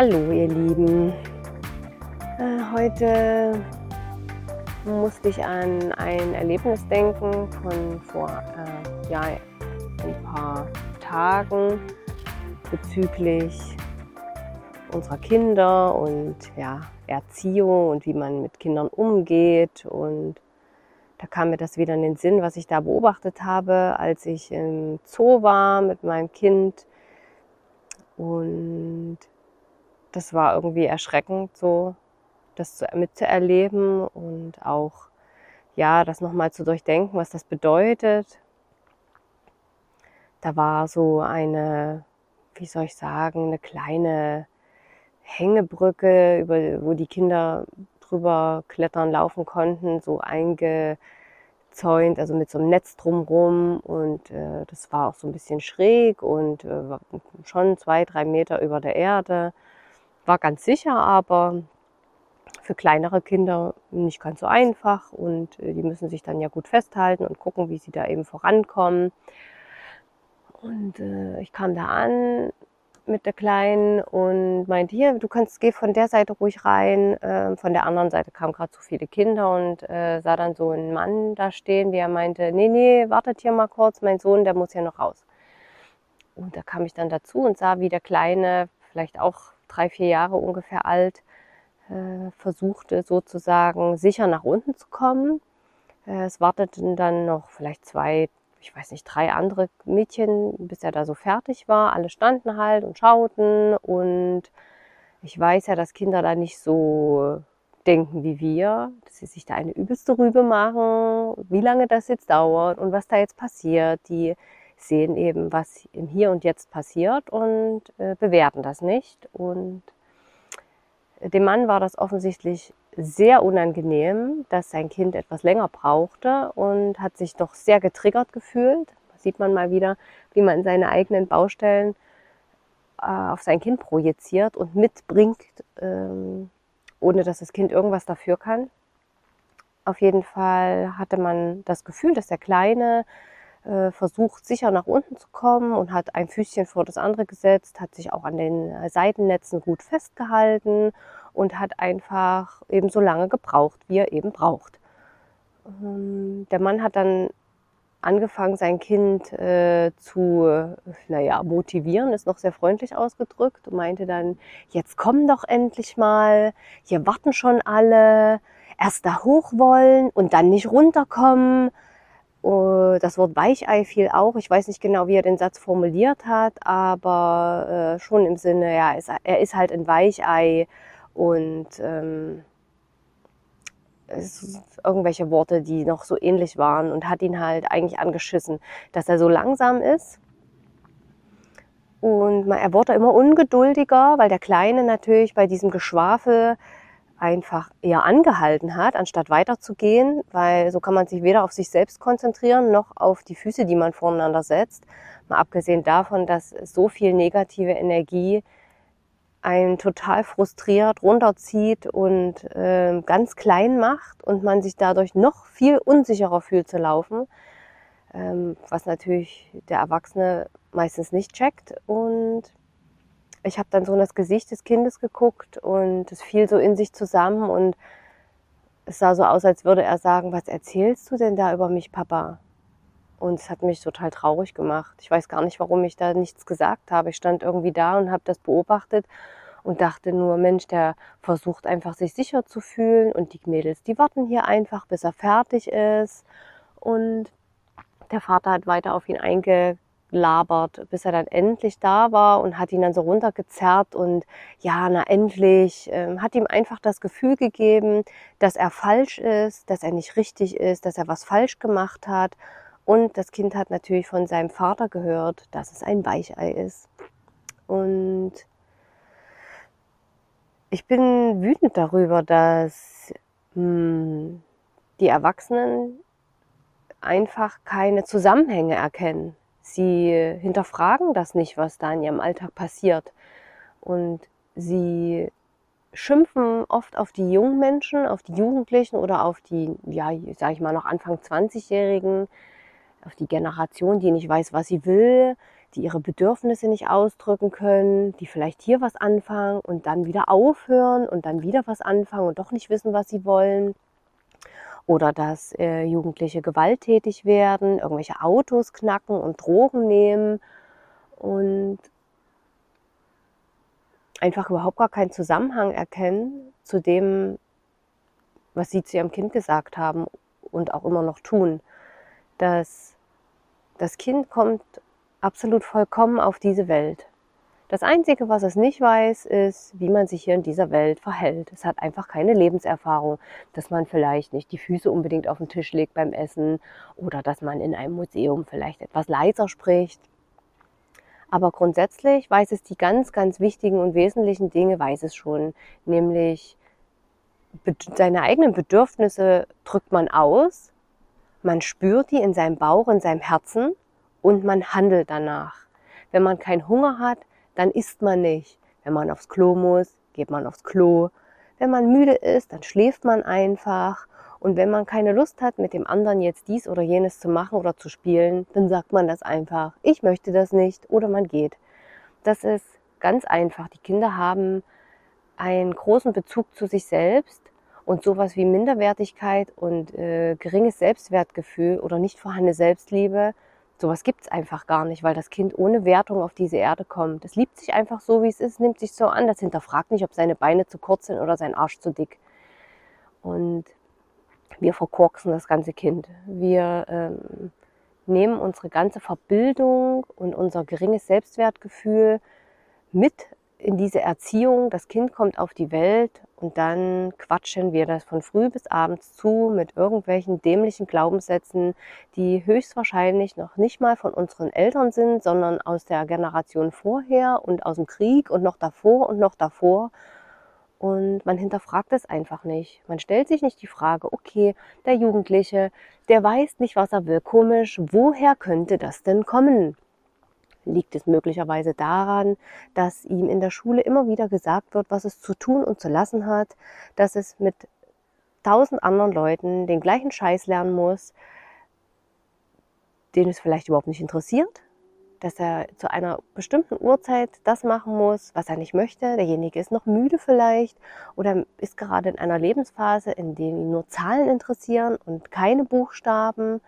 Hallo ihr Lieben. Äh, heute musste ich an ein Erlebnis denken von vor äh, ja, ein paar Tagen bezüglich unserer Kinder und ja, Erziehung und wie man mit Kindern umgeht. Und da kam mir das wieder in den Sinn, was ich da beobachtet habe, als ich im Zoo war mit meinem Kind. Und das war irgendwie erschreckend, so das mitzuerleben und auch ja, das nochmal zu durchdenken, was das bedeutet. Da war so eine, wie soll ich sagen, eine kleine Hängebrücke, über, wo die Kinder drüber klettern, laufen konnten, so eingezäunt, also mit so einem Netz drumrum. Und äh, das war auch so ein bisschen schräg und äh, schon zwei, drei Meter über der Erde war ganz sicher, aber für kleinere Kinder nicht ganz so einfach und äh, die müssen sich dann ja gut festhalten und gucken, wie sie da eben vorankommen. Und äh, ich kam da an mit der Kleinen und meinte, hier, du kannst, geh von der Seite ruhig rein. Äh, von der anderen Seite kamen gerade so viele Kinder und äh, sah dann so einen Mann da stehen, der meinte, nee, nee, wartet hier mal kurz, mein Sohn, der muss ja noch raus. Und da kam ich dann dazu und sah, wie der Kleine, vielleicht auch drei, vier Jahre ungefähr alt, äh, versuchte sozusagen sicher nach unten zu kommen. Äh, es warteten dann noch vielleicht zwei, ich weiß nicht, drei andere Mädchen, bis er da so fertig war. Alle standen halt und schauten und ich weiß ja, dass Kinder da nicht so denken wie wir, dass sie sich da eine übelste Rübe machen, wie lange das jetzt dauert und was da jetzt passiert. Die sehen eben, was im Hier und Jetzt passiert und äh, bewerten das nicht. Und dem Mann war das offensichtlich sehr unangenehm, dass sein Kind etwas länger brauchte und hat sich doch sehr getriggert gefühlt. Da sieht man mal wieder, wie man seine eigenen Baustellen äh, auf sein Kind projiziert und mitbringt, ähm, ohne dass das Kind irgendwas dafür kann. Auf jeden Fall hatte man das Gefühl, dass der Kleine äh, versucht sicher nach unten zu kommen und hat ein Füßchen vor das andere gesetzt, hat sich auch an den äh, Seitennetzen gut festgehalten und hat einfach eben so lange gebraucht, wie er eben braucht. Ähm, der Mann hat dann angefangen, sein Kind äh, zu, naja, motivieren, ist noch sehr freundlich ausgedrückt und meinte dann, jetzt komm doch endlich mal, hier warten schon alle, erst da hoch wollen und dann nicht runterkommen das Wort Weichei fiel auch. Ich weiß nicht genau, wie er den Satz formuliert hat, aber äh, schon im Sinne, ja, er ist halt ein Weichei und ähm, irgendwelche Worte, die noch so ähnlich waren und hat ihn halt eigentlich angeschissen, dass er so langsam ist. Und er wurde immer ungeduldiger, weil der Kleine natürlich bei diesem Geschwafel einfach eher angehalten hat, anstatt weiterzugehen, weil so kann man sich weder auf sich selbst konzentrieren noch auf die Füße, die man voneinander setzt. Mal abgesehen davon, dass so viel negative Energie einen total frustriert, runterzieht und äh, ganz klein macht und man sich dadurch noch viel unsicherer fühlt zu laufen, ähm, was natürlich der Erwachsene meistens nicht checkt und ich habe dann so in das Gesicht des Kindes geguckt und es fiel so in sich zusammen und es sah so aus, als würde er sagen, was erzählst du denn da über mich, Papa? Und es hat mich total traurig gemacht. Ich weiß gar nicht, warum ich da nichts gesagt habe. Ich stand irgendwie da und habe das beobachtet und dachte nur, Mensch, der versucht einfach sich sicher zu fühlen und die Mädels, die warten hier einfach, bis er fertig ist. Und der Vater hat weiter auf ihn einge labert, bis er dann endlich da war und hat ihn dann so runtergezerrt und ja, na endlich, ähm, hat ihm einfach das Gefühl gegeben, dass er falsch ist, dass er nicht richtig ist, dass er was falsch gemacht hat. Und das Kind hat natürlich von seinem Vater gehört, dass es ein Weichei ist. Und ich bin wütend darüber, dass mh, hm, die Erwachsenen einfach keine Zusammenhänge erkennen. Sie hinterfragen das nicht, was da in ihrem Alltag passiert. Und sie schimpfen oft auf die jungen Menschen, auf die Jugendlichen oder auf die, ja, sage ich mal, noch Anfang 20-Jährigen, auf die Generation, die nicht weiß, was sie will. die ihre Bedürfnisse nicht ausdrücken können, die vielleicht hier was anfangen und dann wieder aufhören und dann wieder was anfangen und doch nicht wissen, was sie wollen. Oder dass äh, Jugendliche gewalttätig werden, irgendwelche Autos knacken und Drogen nehmen und einfach überhaupt gar keinen Zusammenhang erkennen zu dem, was sie zu ihrem Kind gesagt haben und auch immer noch tun. Dass das Kind kommt absolut vollkommen auf diese Welt. Das Einzige, was es nicht weiß, ist, wie man sich hier in dieser Welt verhält. Es hat einfach keine Lebenserfahrung, dass man vielleicht nicht die Füße unbedingt auf den Tisch legt beim Essen oder dass man in einem Museum vielleicht etwas leiser spricht. Aber grundsätzlich weiß es die ganz, ganz wichtigen und wesentlichen Dinge, weiß es schon, nämlich seine eigenen Bedürfnisse drückt man aus, man spürt die in seinem Bauch, in seinem Herzen und man handelt danach. Wenn man keinen Hunger hat, dann isst man nicht. Wenn man aufs Klo muss, geht man aufs Klo. Wenn man müde ist, dann schläft man einfach. Und wenn man keine Lust hat, mit dem anderen jetzt dies oder jenes zu machen oder zu spielen, dann sagt man das einfach. Ich möchte das nicht oder man geht. Das ist ganz einfach. Die Kinder haben einen großen Bezug zu sich selbst und sowas wie Minderwertigkeit und äh, geringes Selbstwertgefühl oder nicht vorhandene Selbstliebe Sowas gibt es einfach gar nicht, weil das Kind ohne Wertung auf diese Erde kommt. Es liebt sich einfach so, wie es ist, nimmt sich so an. Das hinterfragt nicht, ob seine Beine zu kurz sind oder sein Arsch zu dick. Und wir verkorksen das ganze Kind. Wir ähm, nehmen unsere ganze Verbildung und unser geringes Selbstwertgefühl mit in diese Erziehung. Das Kind kommt auf die Welt und dann quatschen wir das von früh bis abends zu mit irgendwelchen dämlichen Glaubenssätzen, die höchstwahrscheinlich noch nicht mal von unseren Eltern sind, sondern aus der Generation vorher und aus dem Krieg und noch davor und noch davor. Und man hinterfragt es einfach nicht. Man stellt sich nicht die Frage, okay, der Jugendliche, der weiß nicht, was er will. Komisch, woher könnte das denn kommen? Liegt es möglicherweise daran, dass ihm in der Schule immer wieder gesagt wird, was es zu tun und zu lassen hat, dass es mit tausend anderen Leuten den gleichen Scheiß lernen muss, den es vielleicht überhaupt nicht interessiert, dass er zu einer bestimmten Uhrzeit das machen muss, was er nicht möchte. Derjenige ist noch müde vielleicht oder ist gerade in einer Lebensphase, in der ihn nur Zahlen interessieren und keine Buchstaben.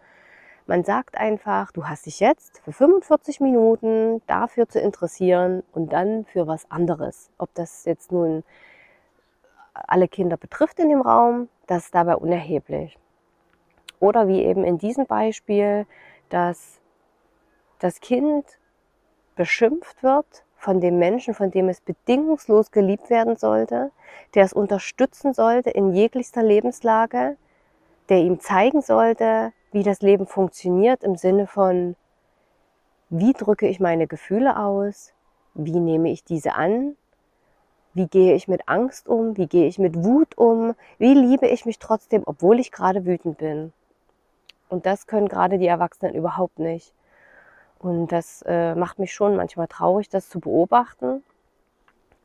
Man sagt einfach, du hast dich jetzt für 45 Minuten dafür zu interessieren und dann für was anderes. Ob das jetzt nun alle Kinder betrifft in dem Raum, das ist dabei unerheblich. Oder wie eben in diesem Beispiel, dass das Kind beschimpft wird von dem Menschen, von dem es bedingungslos geliebt werden sollte, der es unterstützen sollte in jeglichster Lebenslage, der ihm zeigen sollte, wie das Leben funktioniert im Sinne von, wie drücke ich meine Gefühle aus, wie nehme ich diese an, wie gehe ich mit Angst um, wie gehe ich mit Wut um, wie liebe ich mich trotzdem, obwohl ich gerade wütend bin. Und das können gerade die Erwachsenen überhaupt nicht. Und das äh, macht mich schon manchmal traurig, das zu beobachten.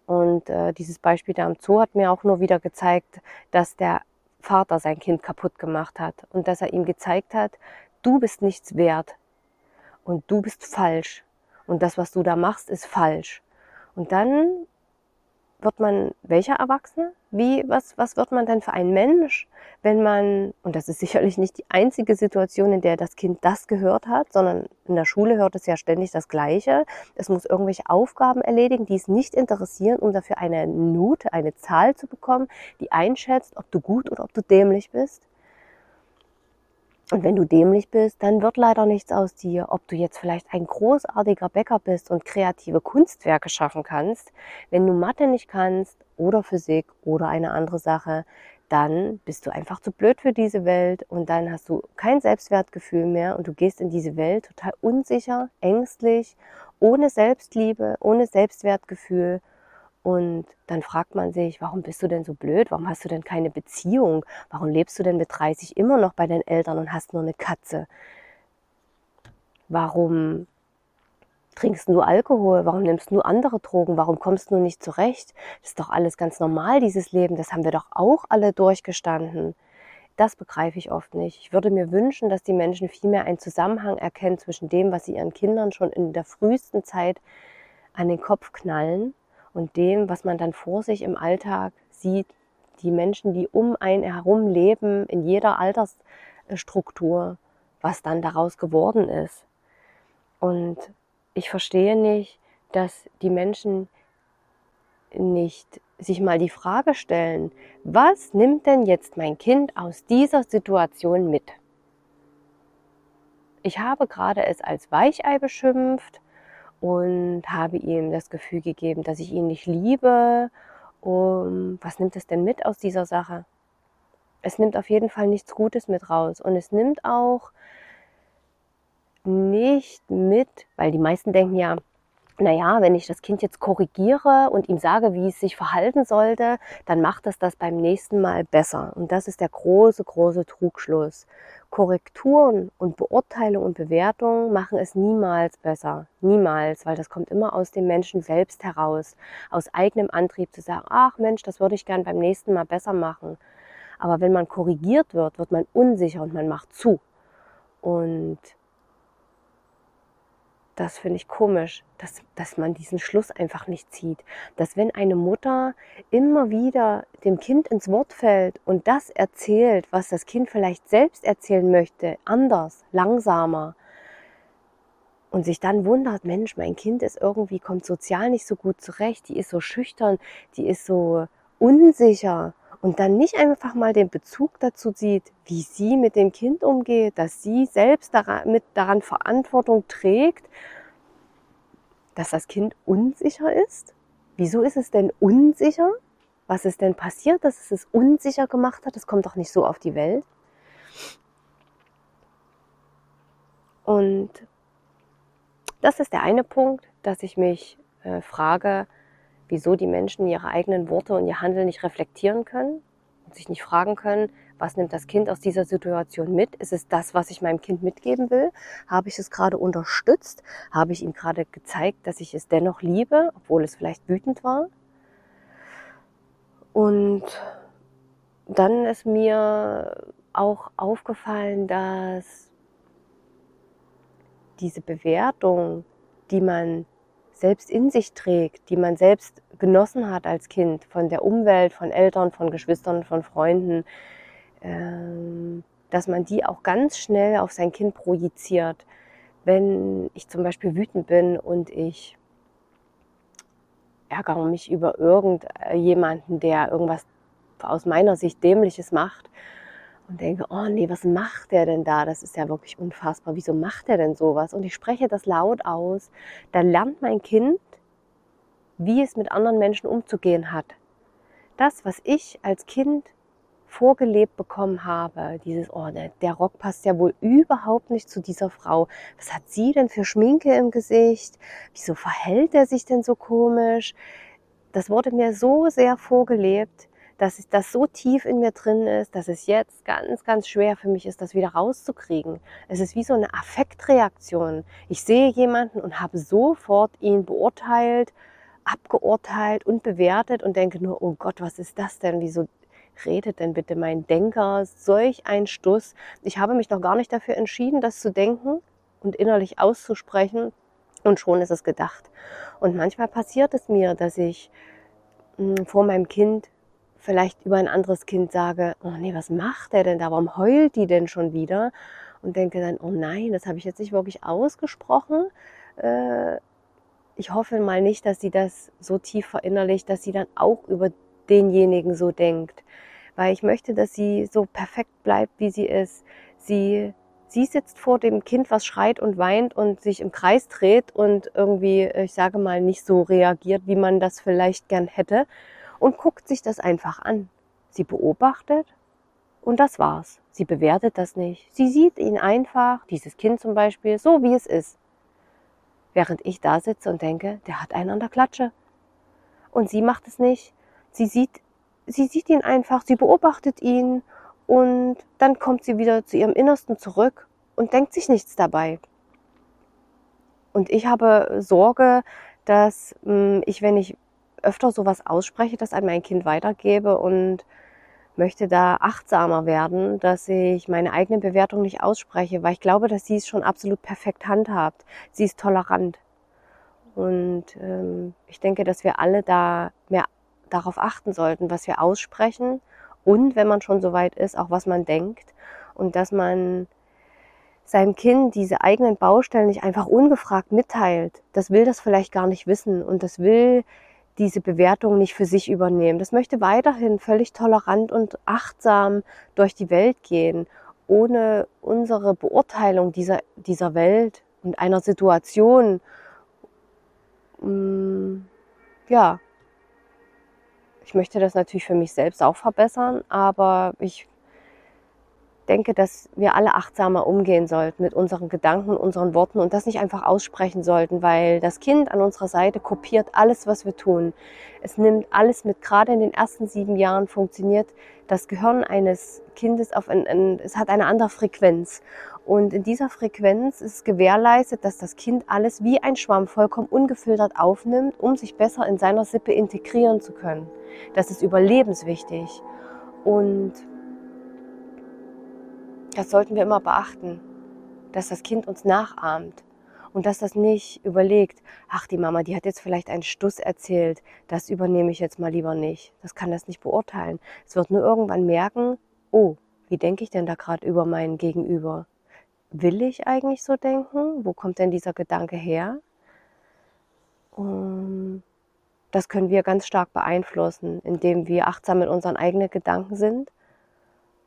Und äh, dieses Beispiel da am Zoo hat mir auch nur wieder gezeigt, dass der Vater sein Kind kaputt gemacht hat und dass er ihm gezeigt hat, du bist nichts wert und du bist falsch und das, was du da machst, ist falsch. Und dann wird man welcher Erwachsene? Wie, was, was wird man denn für ein Mensch, wenn man, und das ist sicherlich nicht die einzige Situation, in der das Kind das gehört hat, sondern in der Schule hört es ja ständig das Gleiche. Es muss irgendwelche Aufgaben erledigen, die es nicht interessieren, um dafür eine Note, eine Zahl zu bekommen, die einschätzt, ob du gut oder ob du dämlich bist. Und wenn du dämlich bist, dann wird leider nichts aus dir. Ob du jetzt vielleicht ein großartiger Bäcker bist und kreative Kunstwerke schaffen kannst, wenn du Mathe nicht kannst oder Physik oder eine andere Sache, dann bist du einfach zu blöd für diese Welt und dann hast du kein Selbstwertgefühl mehr und du gehst in diese Welt total unsicher, ängstlich, ohne Selbstliebe, ohne Selbstwertgefühl und dann fragt man sich, warum bist du denn so blöd? Warum hast du denn keine Beziehung? Warum lebst du denn mit 30 immer noch bei deinen Eltern und hast nur eine Katze? Warum trinkst du Alkohol? Warum nimmst du andere Drogen? Warum kommst du nicht zurecht? Das ist doch alles ganz normal, dieses Leben. Das haben wir doch auch alle durchgestanden. Das begreife ich oft nicht. Ich würde mir wünschen, dass die Menschen viel mehr einen Zusammenhang erkennen zwischen dem, was sie ihren Kindern schon in der frühesten Zeit an den Kopf knallen und dem, was man dann vor sich im Alltag sieht, die Menschen, die um einen herum leben, in jeder Altersstruktur, was dann daraus geworden ist. Und ich verstehe nicht, dass die Menschen nicht sich mal die Frage stellen, was nimmt denn jetzt mein Kind aus dieser Situation mit? Ich habe gerade es als Weichei beschimpft und habe ihm das Gefühl gegeben, dass ich ihn nicht liebe. Und was nimmt es denn mit aus dieser Sache? Es nimmt auf jeden Fall nichts Gutes mit raus und es nimmt auch nicht mit, weil die meisten denken ja, naja, wenn ich das Kind jetzt korrigiere und ihm sage, wie es sich verhalten sollte, dann macht es das beim nächsten Mal besser. Und das ist der große, große Trugschluss. Korrekturen und Beurteilung und Bewertung machen es niemals besser. Niemals, weil das kommt immer aus dem Menschen selbst heraus. Aus eigenem Antrieb zu sagen, ach Mensch, das würde ich gern beim nächsten Mal besser machen. Aber wenn man korrigiert wird, wird man unsicher und man macht zu. Und das finde ich komisch, dass, dass man diesen Schluss einfach nicht zieht. Dass wenn eine Mutter immer wieder dem Kind ins Wort fällt und das erzählt, was das Kind vielleicht selbst erzählen möchte, anders, langsamer, und sich dann wundert, Mensch, mein Kind ist irgendwie, kommt sozial nicht so gut zurecht, die ist so schüchtern, die ist so unsicher und dann nicht einfach mal den Bezug dazu sieht, wie sie mit dem Kind umgeht, dass sie selbst daran, mit daran Verantwortung trägt, dass das Kind unsicher ist. Wieso ist es denn unsicher? Was ist denn passiert, dass es es unsicher gemacht hat? Das kommt doch nicht so auf die Welt. Und das ist der eine Punkt, dass ich mich äh, frage, wieso die Menschen ihre eigenen Worte und ihr Handeln nicht reflektieren können und sich nicht fragen können, was nimmt das Kind aus dieser Situation mit? Ist es das, was ich meinem Kind mitgeben will? Habe ich es gerade unterstützt? Habe ich ihm gerade gezeigt, dass ich es dennoch liebe, obwohl es vielleicht wütend war? Und dann ist mir auch aufgefallen, dass diese Bewertung, die man selbst in sich trägt, die man selbst genossen hat als Kind, von der Umwelt, von Eltern, von Geschwistern, von Freunden, ähm, dass man die auch ganz schnell auf sein Kind projiziert. Wenn ich zum Beispiel wütend bin und ich ärgere mich über irgendjemanden, der irgendwas aus meiner Sicht Dämliches macht und denke, oh nee, was macht der denn da? Das ist ja wirklich unfassbar. Wieso macht der denn sowas? Und ich spreche das laut aus. Dann lernt mein Kind, wie es mit anderen Menschen umzugehen hat. Das, was ich als Kind vorgelebt bekommen habe, dieses, oh, der, der Rock passt ja wohl überhaupt nicht zu dieser Frau. Was hat sie denn für Schminke im Gesicht? Wieso verhält er sich denn so komisch? Das wurde mir so sehr vorgelebt, dass das so tief in mir drin ist, dass es jetzt ganz, ganz schwer für mich ist, das wieder rauszukriegen. Es ist wie so eine Affektreaktion. Ich sehe jemanden und habe sofort ihn beurteilt, abgeurteilt und bewertet und denke nur, oh Gott, was ist das denn? Wieso redet denn bitte mein Denker solch ein Stuss? Ich habe mich noch gar nicht dafür entschieden, das zu denken und innerlich auszusprechen und schon ist es gedacht. Und manchmal passiert es mir, dass ich hm, vor meinem Kind vielleicht über ein anderes Kind sage, oh nee, was macht der denn da? Warum heult die denn schon wieder? Und denke dann, oh nein, das habe ich jetzt nicht wirklich ausgesprochen. Äh, ich hoffe mal nicht, dass sie das so tief verinnerlicht, dass sie dann auch über denjenigen so denkt. Weil ich möchte, dass sie so perfekt bleibt, wie sie ist. Sie, sie sitzt vor dem Kind, was schreit und weint und sich im Kreis dreht und irgendwie, ich sage mal, nicht so reagiert, wie man das vielleicht gern hätte und guckt sich das einfach an. Sie beobachtet und das war's. Sie bewertet das nicht. Sie sieht ihn einfach, dieses Kind zum Beispiel, so wie es ist. Während ich da sitze und denke, der hat einen an der Klatsche. Und sie macht es nicht. Sie sieht, sie sieht ihn einfach, sie beobachtet ihn und dann kommt sie wieder zu ihrem Innersten zurück und denkt sich nichts dabei. Und ich habe Sorge, dass hm, ich, wenn ich öfter sowas ausspreche, das an mein Kind weitergebe und möchte da achtsamer werden, dass ich meine eigene Bewertung nicht ausspreche, weil ich glaube, dass sie es schon absolut perfekt handhabt. Sie ist tolerant. Und ähm, ich denke, dass wir alle da mehr darauf achten sollten, was wir aussprechen und, wenn man schon so weit ist, auch was man denkt und dass man seinem Kind diese eigenen Baustellen nicht einfach ungefragt mitteilt. Das will das vielleicht gar nicht wissen und das will diese Bewertung nicht für sich übernehmen. Das möchte weiterhin völlig tolerant und achtsam durch die Welt gehen, ohne unsere Beurteilung dieser, dieser Welt und einer Situation, mm, ja, ich möchte das natürlich für mich selbst auch verbessern, aber ich denke, dass wir alle achtsamer umgehen sollten mit unseren Gedanken, unseren Worten und das nicht einfach aussprechen sollten, weil das Kind an unserer Seite kopiert alles, was wir tun. Es nimmt alles mit. Gerade in den ersten sieben Jahren funktioniert das Gehirn eines Kindes auf ein, ein es hat eine andere Frequenz. Und in dieser Frequenz ist gewährleistet, dass das Kind alles wie ein Schwamm vollkommen ungefiltert aufnimmt, um sich besser in seiner Sippe integrieren zu können. Das ist überlebenswichtig. Und das sollten wir immer beachten, dass das Kind uns nachahmt und dass das nicht überlegt, ach, die Mama, die hat jetzt vielleicht einen Stuss erzählt, das übernehme ich jetzt mal lieber nicht. Das kann das nicht beurteilen. Es wird nur irgendwann merken, oh, wie denke ich denn da gerade über meinen Gegenüber? Will ich eigentlich so denken? Wo kommt denn dieser Gedanke her? Und das können wir ganz stark beeinflussen, indem wir achtsam mit unseren eigenen Gedanken sind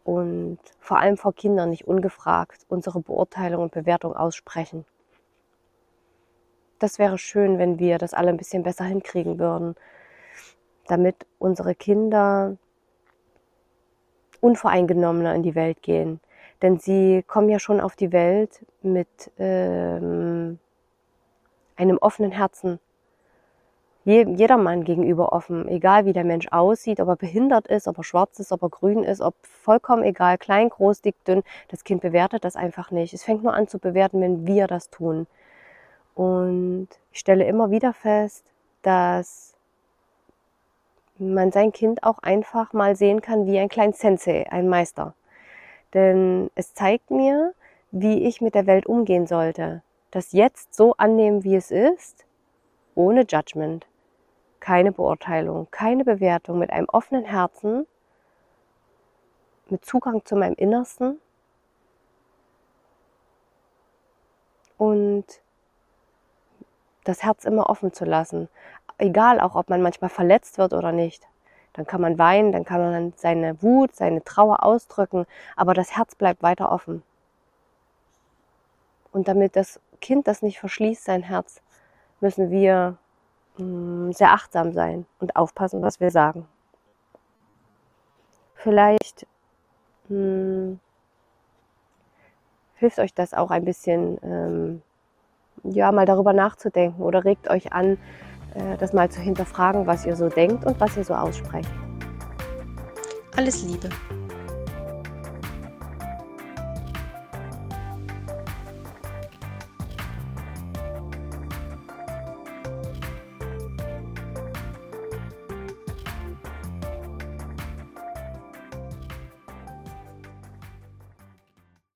und vor allem vor Kindern nicht ungefragt unsere Beurteilung und Bewertung aussprechen. Das wäre schön, wenn wir das alle ein bisschen besser hinkriegen würden, damit unsere Kinder unvoreingenommener in die Welt gehen. Denn sie kommen ja schon auf die Welt mit ähm, einem offenen Herzen jedermann gegenüber offen, egal wie der Mensch aussieht, ob er behindert ist, ob er schwarz ist, ob er grün ist, ob vollkommen egal, klein, groß, dick, dünn. Das Kind bewertet das einfach nicht. Es fängt nur an zu bewerten, wenn wir das tun. Und ich stelle immer wieder fest, dass man sein Kind auch einfach mal sehen kann wie ein kleinen Sensei, ein Meister. Denn es zeigt mir, wie ich mit der Welt umgehen sollte. Das jetzt so annehmen, wie es ist, ohne Judgment keine Beurteilung, keine Bewertung, mit einem offenen Herzen, mit Zugang zu meinem Innersten und das Herz immer offen zu lassen. Egal auch, ob man manchmal verletzt wird oder nicht. Dann kann man weinen, dann kann man seine Wut, seine Trauer ausdrücken, aber das Herz bleibt weiter offen. Und damit das Kind das nicht verschließt, sein Herz, müssen wir sehr achtsam sein und aufpassen, was wir sagen. Vielleicht mh, mm, hilft euch das auch ein bisschen, ähm, ja, mal darüber nachzudenken oder regt euch an, äh, das mal zu hinterfragen, was ihr so denkt und was ihr so aussprecht. Alles Liebe.